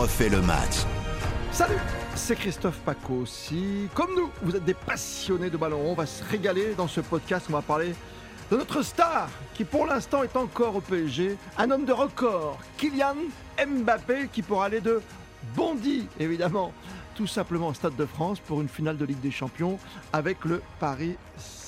refait le match. Salut, c'est Christophe Paco. Si, comme nous, vous êtes des passionnés de ballon, on va se régaler dans ce podcast. On va parler de notre star qui pour l'instant est encore au PSG, un homme de record, Kylian Mbappé, qui pourra aller de Bondy, évidemment, tout simplement au Stade de France pour une finale de Ligue des Champions avec le Paris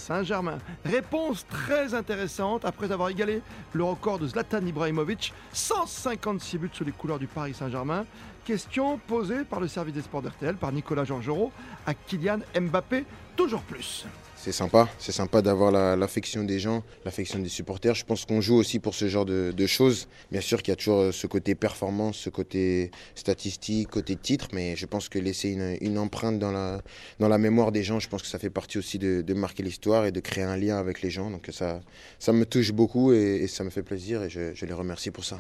Saint-Germain. Réponse très intéressante après avoir égalé le record de Zlatan Ibrahimovic, 156 buts sous les couleurs du Paris Saint-Germain. Question posée par le service des sports d'RTL, par Nicolas Georgerot, à Kylian Mbappé, toujours plus c'est sympa. C'est sympa d'avoir l'affection des gens, l'affection des supporters. Je pense qu'on joue aussi pour ce genre de, choses. Bien sûr qu'il y a toujours euh, ce côté performance, ce côté statistique, côté titre, mais je pense que laisser une, empreinte dans la, dans la mémoire des gens, je pense que ça fait partie aussi de, marquer l'histoire et de créer un lien avec les gens. Donc ça, ça me touche beaucoup et, ça me fait plaisir et je, je les remercie pour ça.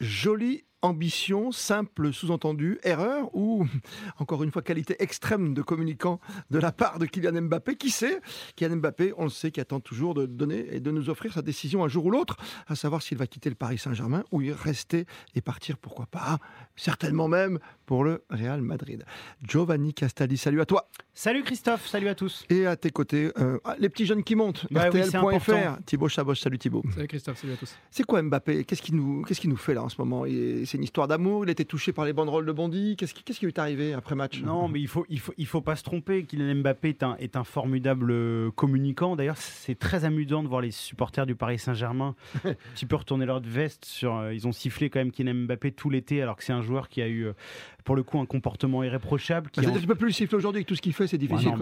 Joli ambition, simple sous-entendu, erreur ou encore une fois qualité extrême de communicant de la part de Kylian Mbappé? Qui sait? Kylian Mbappé, on le sait, qui attend toujours de donner et de nous offrir sa décision un jour ou l'autre, à savoir s'il va quitter le Paris Saint-Germain ou y rester et partir, pourquoi pas, certainement même pour le Real Madrid. Giovanni Castaldi, salut à toi. Salut Christophe, salut à tous. Et à tes côtés, euh, les petits jeunes qui montent, bah RTL.fr, Thibaut Chaboch, salut Thibaut. Salut Christophe, salut à tous. C'est quoi Mbappé? Qu'est-ce qu'il nous, qu'est-ce nous fait là en ce moment? C'est une histoire d'amour, il a été touché par les banderoles de Bondy. Qu'est-ce qui, qu'est-ce qui lui est arrivé après match? Non, mais il faut, il faut, il faut pas se tromper. Kylian Mbappé est un, est un formidable euh, communicant. D'ailleurs, c'est très amusant de voir les supporters du Paris Saint-Germain un petit peu retourner leur veste. Sur, euh, ils ont sifflé quand même Kylian Mbappé tout l'été, alors que c'est un joueur qui a eu pour le coup un comportement irréprochable. Qui bah, en... Tu peux plus le siffler aujourd'hui avec tout ce qu'il fait, c'est difficile.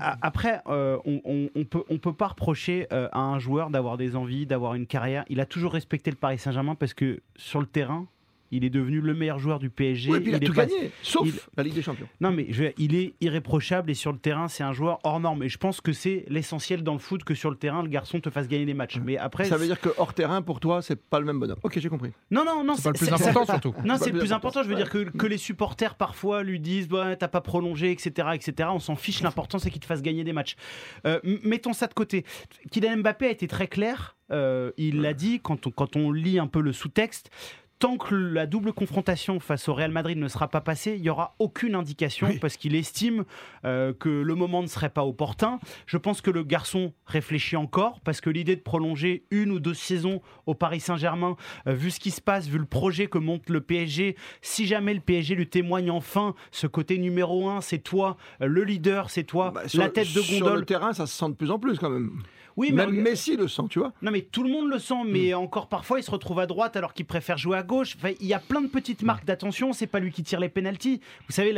Après, euh, on, on, peut, on peut pas reprocher euh, à un joueur d'avoir des envies, d'avoir une carrière. Il a toujours respecté le Paris Saint-Germain parce que sur le terrain, il est devenu le meilleur joueur du PSG. il, a tout gagné, sauf la Ligue des Champions. Non, mais il est irréprochable et sur le terrain, c'est un joueur hors norme. Et je pense que c'est l'essentiel dans le foot que sur le terrain, le garçon te fasse gagner des matchs. Mais après, ça veut dire que hors terrain, pour toi, c'est pas le même bonhomme. Ok, j'ai compris. Non, non, non. C'est pas le plus important surtout. Non, c'est le plus important. Je veux dire que, que les supporters parfois lui disent, bah, t'as pas prolongé, etc., etc. On s'en fiche. L'important, c'est qu'il te fasse gagner des matchs. Euh, mettons ça de côté. Kylian Mbappé a été très clair. Euh, il l'a dit quand on, quand on lit un peu le sous-texte tant que la double confrontation face au Real Madrid ne sera pas passée, il n'y aura aucune indication parce qu'il estime euh, que le moment ne serait pas opportun. Je pense que le garçon réfléchit encore parce que l'idée de prolonger une ou deux saisons au Paris Saint-Germain, euh, vu ce qui se passe, vu le projet que monte le PSG, si jamais le PSG lui témoigne enfin ce côté numéro un, c'est toi, euh, le leader, c'est toi, bah, la tête de gondole. Sur le terrain, ça se sent de plus en plus quand même. Oui, Même Messi le sent, tu vois. Non, mais tout le monde le sent, mais hmm. encore parfois il se retrouve à droite alors qu'il préfère jouer à gauche. il y a plein de petites marques d'attention. C'est pas lui qui tire les pénalties. Vous savez,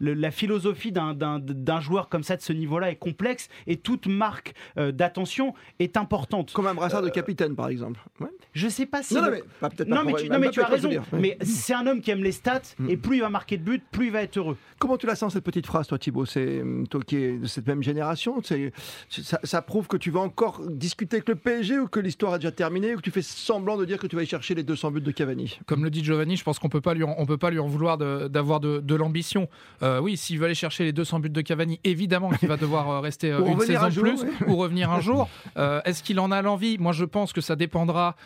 la, philosophie d'un joueur comme ça de ce niveau-là est complexe et toute marque euh, d'attention est importante. Comme un brassard de euh, capitaine, par exemple. Ouais. Je sais pas si. Non, mais, peut-être non, mais tu, non, mais tu as raison. Mais c'est un homme qui aime les stats hmm. et plus il va marquer de buts, plus il va être heureux. Comment tu la sens cette petite phrase, toi, Thibaut? C'est toi qui es de cette même génération. Ça, ça prouve que tu vas encore discuter avec le PSG ou que l'histoire a déjà terminé ou que tu fais semblant de dire que tu vas y chercher les 200 buts de Cavani? Comme le dit Giovanni, je pense qu'on peut pas lui on peut pas lui en vouloir d'avoir de, l'ambition. Euh, oui, s'il veut aller chercher les 200 buts de Cavani, évidemment qu'il va devoir euh, rester euh, une saison plus ou revenir un jour. Est-ce qu'il en a l'envie? Moi, je pense que ça dépendra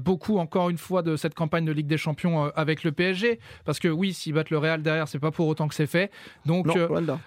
beaucoup encore une fois de cette campagne de Ligue des Champions avec le PSG, parce que oui, s'ils battent le Real derrière, c'est pas pour autant que c'est fait. Donc,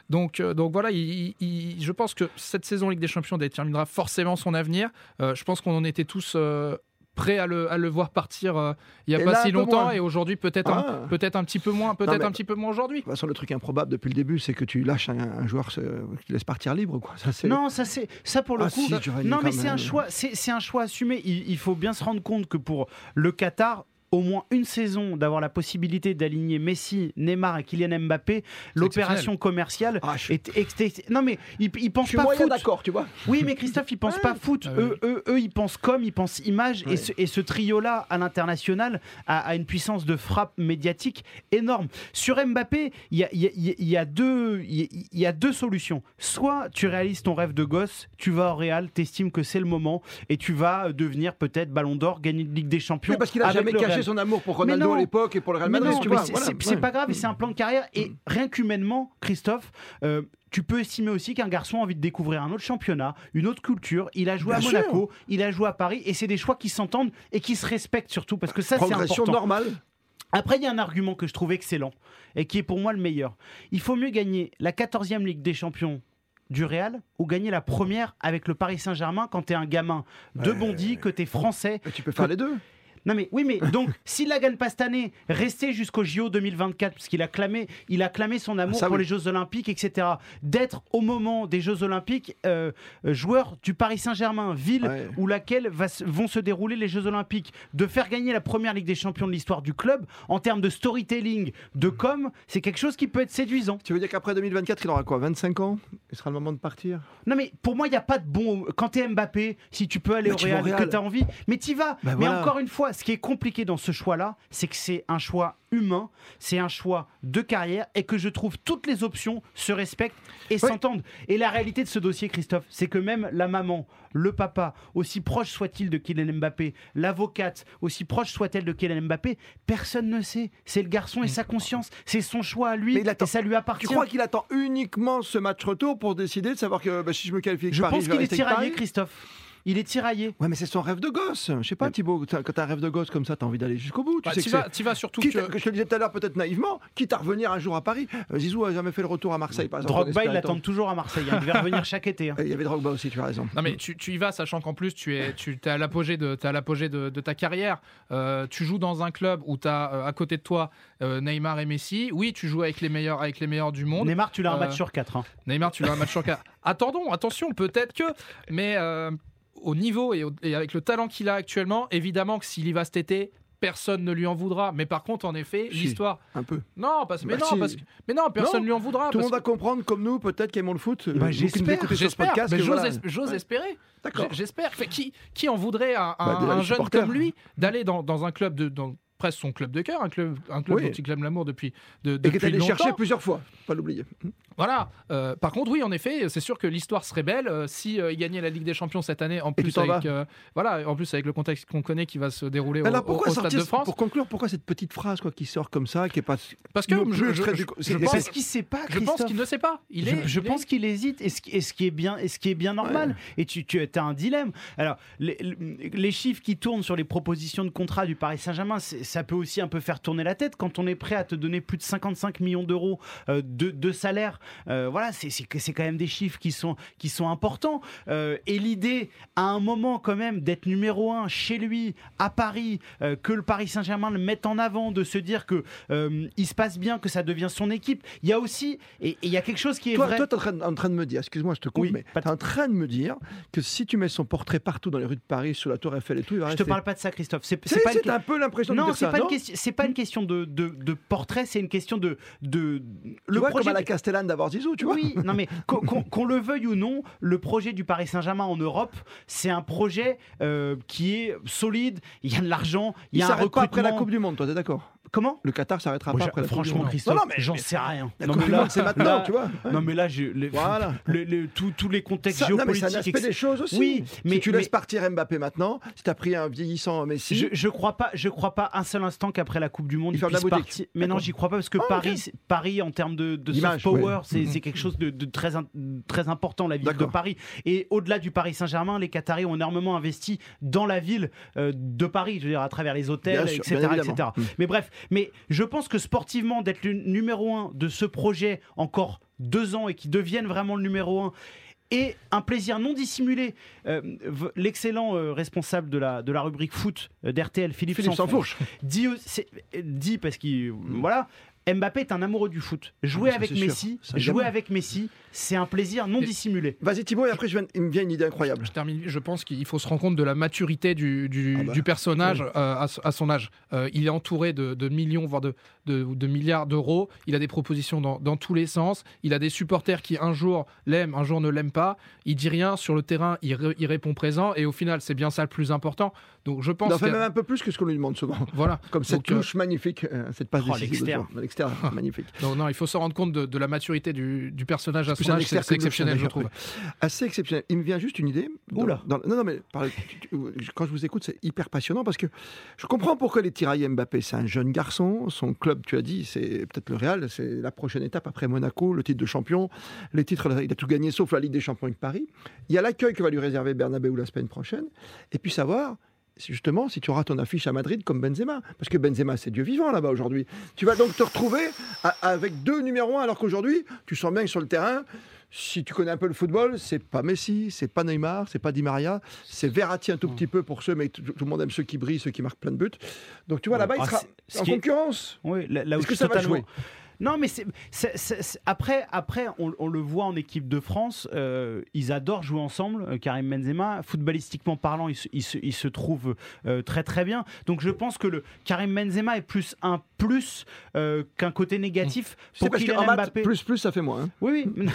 donc, donc voilà, je pense que cette saison Ligue des Champions déterminera forcément son avenir euh, je pense qu'on en était tous euh, prêts à le, à le, voir partir euh, il n'y a pas si longtemps et aujourd'hui peut-être un, ah. peut un petit peu moins, peut-être un petit peu moins aujourd'hui. De toute façon, le truc improbable depuis le début, c'est que tu lâches un, joueur, que tu laisses partir libre. Quoi. Ça, non, ça c'est ça pour le ah, coup. non, mais c'est un choix, c'est un choix assumé. Il, il faut bien se rendre compte que pour le Qatar, au moins une saison d'avoir la possibilité d'aligner Messi, Neymar et Kylian Mbappé, l'opération commerciale ah, est, Non mais ils, ils pensent pas foot. d'accord, tu vois. Oui, mais Christophe, ils pensent pas foot. Ah eux, eux, eux, ils pensent comme, ils pensent image. Et ce, trio-là, à l'international, a, une puissance de frappe médiatique énorme. Sur Mbappé, il y a, y, a, deux, il y a deux solutions. Soit tu réalises ton rêve de gosse, tu vas au Real, t'estimes que c'est le moment et tu vas devenir peut-être Ballon d'Or, gagner une Ligue des Champions. parce qu'il a jamais caché caché son amour pour Ronaldo à l'époque et pour le Real Madrid. C'est pas grave, c'est un plan de carrière. Et rien qu'humainement, Christophe, euh, tu peux estimer aussi qu'un garçon a envie de découvrir un autre championnat, une autre culture. Il a joué à Monaco, il a joué à Paris, et c'est des choix qui s'entendent et qui se respectent surtout, parce que ça, c'est important. normale. Après, il y a un argument que je trouve excellent et qui est pour moi le meilleur. Il faut mieux gagner la 14e Ligue des Champions du Real ou gagner la première avec le Paris Saint-Germain quand tu es un gamin de Bondy, que tu es français. tu peux faire les deux. Non mais oui mais donc s'il la gagne pas cette année, rester jusqu'au JO 2024 parce qu'il a clamé, il a clamé son amour pour les Jeux Olympiques, etc. D'être au moment des Jeux Olympiques euh, joueur du Paris Saint-Germain, ville où laquelle vont se dérouler les Jeux Olympiques, de faire gagner la première Ligue des Champions de l'histoire du club en termes de storytelling, de com, c'est quelque chose qui peut être séduisant. Tu veux dire qu'après 2024, il aura quoi 25 ans? Il sera le moment de partir? Non mais pour moi il n'y a pas de bon. Quand tu es Mbappé, si tu peux aller au Real, que tu as envie, mais tu vas. Bah mais encore une fois ce qui est compliqué dans ce choix-là, c'est que c'est un choix humain, c'est un choix de carrière et que je trouve toutes les options se respectent et s'entendent. Et la réalité de ce dossier, Christophe, c'est que même la maman, le papa, aussi proche soit-il de Kylian Mbappé, l'avocate, aussi proche soit-elle de Kylian Mbappé, personne ne sait. C'est le garçon et sa conscience, c'est son choix à lui et ça lui appartient. Tu crois qu'il attend uniquement ce match retour pour décider de savoir que bah, si je me qualifie Je pense qu'il est tiraillé, Christophe. Il est tiraillé. Ouais, mais c'est son rêve de gosse. Je sais pas, Thibaut, quand t'as un rêve de gosse comme ça, t'as envie d'aller jusqu'au bout. Tu, bah, sais vas, vas, surtout. que... Je te le disais tout à l'heure, peut-être naïvement, quitte à revenir un jour à Paris. Euh, Zizou a jamais fait le retour à Marseille, par exemple. Drogba, il l'attend toujours à Marseille. Hein. Il devait revenir chaque été. Hein. Il y avait Drogba aussi, tu as raison. Non, mais tu, y vas, sachant qu'en plus, tu es, tu es à l'apogée de, à l'apogée de, ta carrière. Euh, tu joues dans un club où tu as euh, à côté de toi Neymar et Messi. Oui, tu joues avec les meilleurs, avec les meilleurs du monde. Neymar, tu l'as un match sur 4. Hein. Neymar, tu l'as un match sur 4. Attendons, attention, peut-être que. Mais au niveau et, avec le talent qu'il a actuellement, évidemment que s'il y va cet été, personne ne lui en voudra. Mais par contre, en effet, l'histoire. Un peu. Non, parce... mais, non parce... mais non, personne ne lui en voudra. Tout le monde va comprendre, comme nous, peut-être, qu'aiment le foot. Bah, j'espère. J'ose espérer. D'accord. J'espère. Qui, qui en voudrait à, un bah, jeune comme lui d'aller dans, dans, un club de. Dans, presque son club de cœur, un club, un club dont il clame l'amour depuis, de, depuis Et que allé chercher plusieurs fois, pas l'oublier. Voilà. Euh, par contre, oui, en effet, c'est sûr que l'histoire serait belle euh, si euh, il gagnait la Ligue des Champions cette année, en plus avec voilà, en plus avec le contexte qu'on connaît qui va se dérouler au, au, Stade de France. Pour conclure, pourquoi cette petite phrase quoi qui sort comme ça, qui est pas parce que je, je, je, pense qu'il sait pas. Je pense qu'il ne sait pas. Il est. Je, pense qu'il hésite. Et ce, qui, ce qui est bien, et ce qui est bien normal. Et tu, tu as un dilemme. Alors, les, les, chiffres qui tournent sur les propositions de contrat du Paris Saint-Germain, ça peut aussi un peu faire tourner la tête quand on est prêt à te donner plus de 55 millions d'euros de, de salaire. voilà, c'est quand même des chiffres qui sont, qui sont importants. Euh, et l'idée, à un moment quand même, d'être numéro un chez lui, à Paris, euh, que le Paris Saint-Germain le mette en avant, de se dire que euh, il se passe bien, que ça devient son équipe. Il y a aussi, et il y a quelque chose qui est toi, vrai. Toi, tu es en train de me dire, excuse-moi, je te coupe, mais tu es en train de me dire que si tu mets son portrait partout dans les rues de Paris, sur la Tour Eiffel et tout, il va je rester. te parle pas de ça, Christophe. C'est pas une... un peu l'impression de c'est pas, une pas une question de, de, de portrait, c'est une question de, de le projet comme à la Castellane d'avoir Zizou, tu vois. Oui, non mais qu'on le veuille ou non, le projet du Paris Saint-Germain en Europe, c'est un projet euh, qui est solide. Il y a de l'argent, il y a un recrutement. Pas après la Coupe du Monde, toi, t'es d'accord? Comment? Le Qatar s'arrêtera pas après la Franchement, Christophe, j'en sais rien. non, mais là, c'est maintenant, tu vois. Non, mais là, voilà. tous les contextes géopolitiques. Non, mais ça des choses aussi. Oui, mais si tu laisses partir Mbappé maintenant, si tu as pris un vieillissant Messi. Je, je crois pas, je crois pas un seul instant qu'après la Coupe du Monde, il, il puisse partir. Mais non, j'y crois pas parce que ah, Paris, Paris, en termes de, de soft power, c'est mm-hmm. quelque chose de, très, très important, la ville de Paris. Et au-delà du Paris Saint-Germain, les Qataris ont énormément investi dans la ville euh, de Paris, je veux dire, à travers les hôtels, etc. Mm. Mais bref, mais je pense que sportivement, d'être le numéro un de ce projet encore deux ans et qui devienne vraiment le numéro un, et un plaisir non dissimulé. Euh, l'excellent euh, responsable de la, de la rubrique foot euh, d'RTL, Philippe, Philippe Sanfourche, dit, dit parce qu'il voilà, Mbappé est un amoureux du foot. Jouer avec Messi, jouer avec Messi, c'est un plaisir non dissimulé. Vas-y Thibaut, et après je viens, il me vient une idée incroyable. Je termine. Je pense qu'il faut se rendre compte de la maturité du, du, ah bah, personnage euh, à, son âge. Euh, il est entouré de, millions, voire de, de milliards d'euros. Il a des propositions dans, dans, tous les sens. Il a des supporters qui un jour l'aiment, un jour ne l'aiment pas. Il dit rien sur le terrain, il, répond présent. Et au final, c'est bien ça le plus important. Donc je pense. Il en fait même un peu plus que ce qu'on lui demande souvent. Voilà. Comme cette touche euh, magnifique, cette passe oh, Dexter, magnifique. Non, non, il faut se rendre compte de, la maturité du, personnage à son âge, c'est exceptionnel, je trouve. Assez exceptionnel. Il me vient juste une idée. Oula. non, non, mais quand je vous écoute, c'est hyper passionnant parce que je comprends pourquoi les tiraillent Mbappé. C'est un jeune garçon, son club, tu as dit, c'est peut-être le Real, c'est la prochaine étape après Monaco, le titre de champion, les titres, il a tout gagné sauf la Ligue des Champions avec Paris. Il y a l'accueil que va lui réserver Bernabeu la semaine prochaine, et puis savoir justement si tu auras ton affiche à Madrid comme Benzema. Parce que Benzema, c'est Dieu vivant là-bas aujourd'hui. Tu vas donc te retrouver avec deux numéros 1, alors qu'aujourd'hui, tu sens bien que sur le terrain, si tu connais un peu le football, c'est pas Messi, c'est pas Neymar, c'est pas Di Maria, c'est Verratti un tout petit peu pour ceux, mais tout, le monde aime ceux qui brillent, ceux qui marquent plein de buts. Donc tu vois, là-bas, il ah, sera en concurrence. Oui, là, où que ça va jouer? Non, mais c'est, après, après on, le voit en équipe de France, euh, ils adorent jouer ensemble, euh, Karim Benzema. Footballistiquement parlant, ils se, trouvent euh, très très bien. Donc je pense que le Karim Benzema est plus un plus qu'un côté négatif pour parce Kylian Mbappé. Plus plus, ça fait moins. Hein. Oui, oui.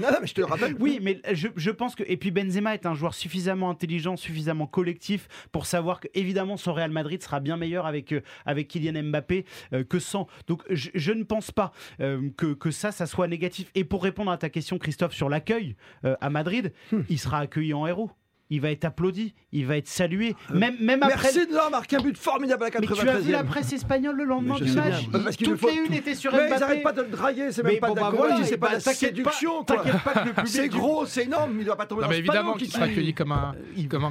non, mais je te le rappelle. Oui, mais je, je, pense que et puis Benzema est un joueur suffisamment intelligent, suffisamment collectif pour savoir que évidemment son Real Madrid sera bien meilleur avec avec Kylian Mbappé que sans. Donc je, ne pense pas euh, que, ça, ça soit négatif. Et pour répondre à ta question, Christophe, sur l'accueil euh, à Madrid, hmm. il sera accueilli en héros il va être applaudi, il va être salué. Même, après. Merci de leur marquer un but formidable à 93 Mais tu as vu la presse espagnole le lendemain du match Toutes les unes étaient sur Mais ils n'arrêtent pas de le draguer, c'est même pas bah de c'est pas de la séduction. T'inquiète pas que le public. C'est gros, c'est énorme, il ne doit pas tomber dans mais évidemment qu'il sera accueilli comme un,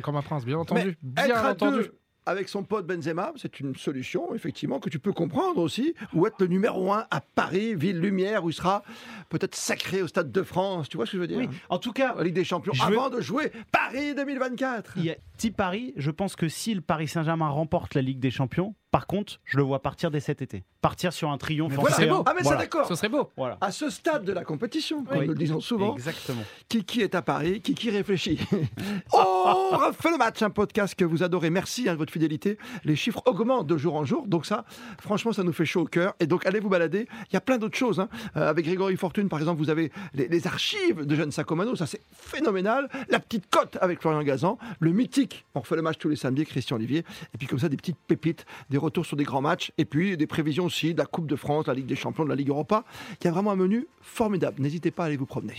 comme un prince, bien entendu. Bien entendu avec son pote Benzema, c'est une solution, effectivement, que tu peux comprendre aussi, ou être le numéro un à Paris, ville lumière, où il sera peut-être sacré au Stade de France. Tu vois ce que je veux dire? Oui, en tout cas. Ligue des Champions, avant de jouer Paris 2024. Il y a petit Paris, je pense que si le Paris Saint-Germain remporte la Ligue des Champions, par contre, je le vois partir dès cet été. Partir sur un triomphe. Voilà, beau. Ah mais ça d'accord. Ce serait beau. Voilà. À ce stade de la compétition, comme nous le disons souvent. Exactement. Qui qui est à Paris, qui qui réfléchit. oh, on refait le match, un podcast que vous adorez. Merci à hein, de votre fidélité. Les chiffres augmentent de jour en jour, donc ça, franchement, ça nous fait chaud au cœur. Et donc allez vous balader. Il y a plein d'autres choses. Hein. Euh, avec Grégory Fortune, par exemple, vous avez les, archives de Jeanne Sacomano. Ça c'est phénoménal. La petite cote avec Florian Gazan, le mythique. On refait le match tous les samedis, Christian Olivier. Et puis comme ça, des petites pépites, des retours sur des grands matchs et puis des prévisions aussi de la Coupe de France, la Ligue des Champions, de la Ligue Europa. Il y a vraiment un menu formidable. N'hésitez pas à aller vous promener.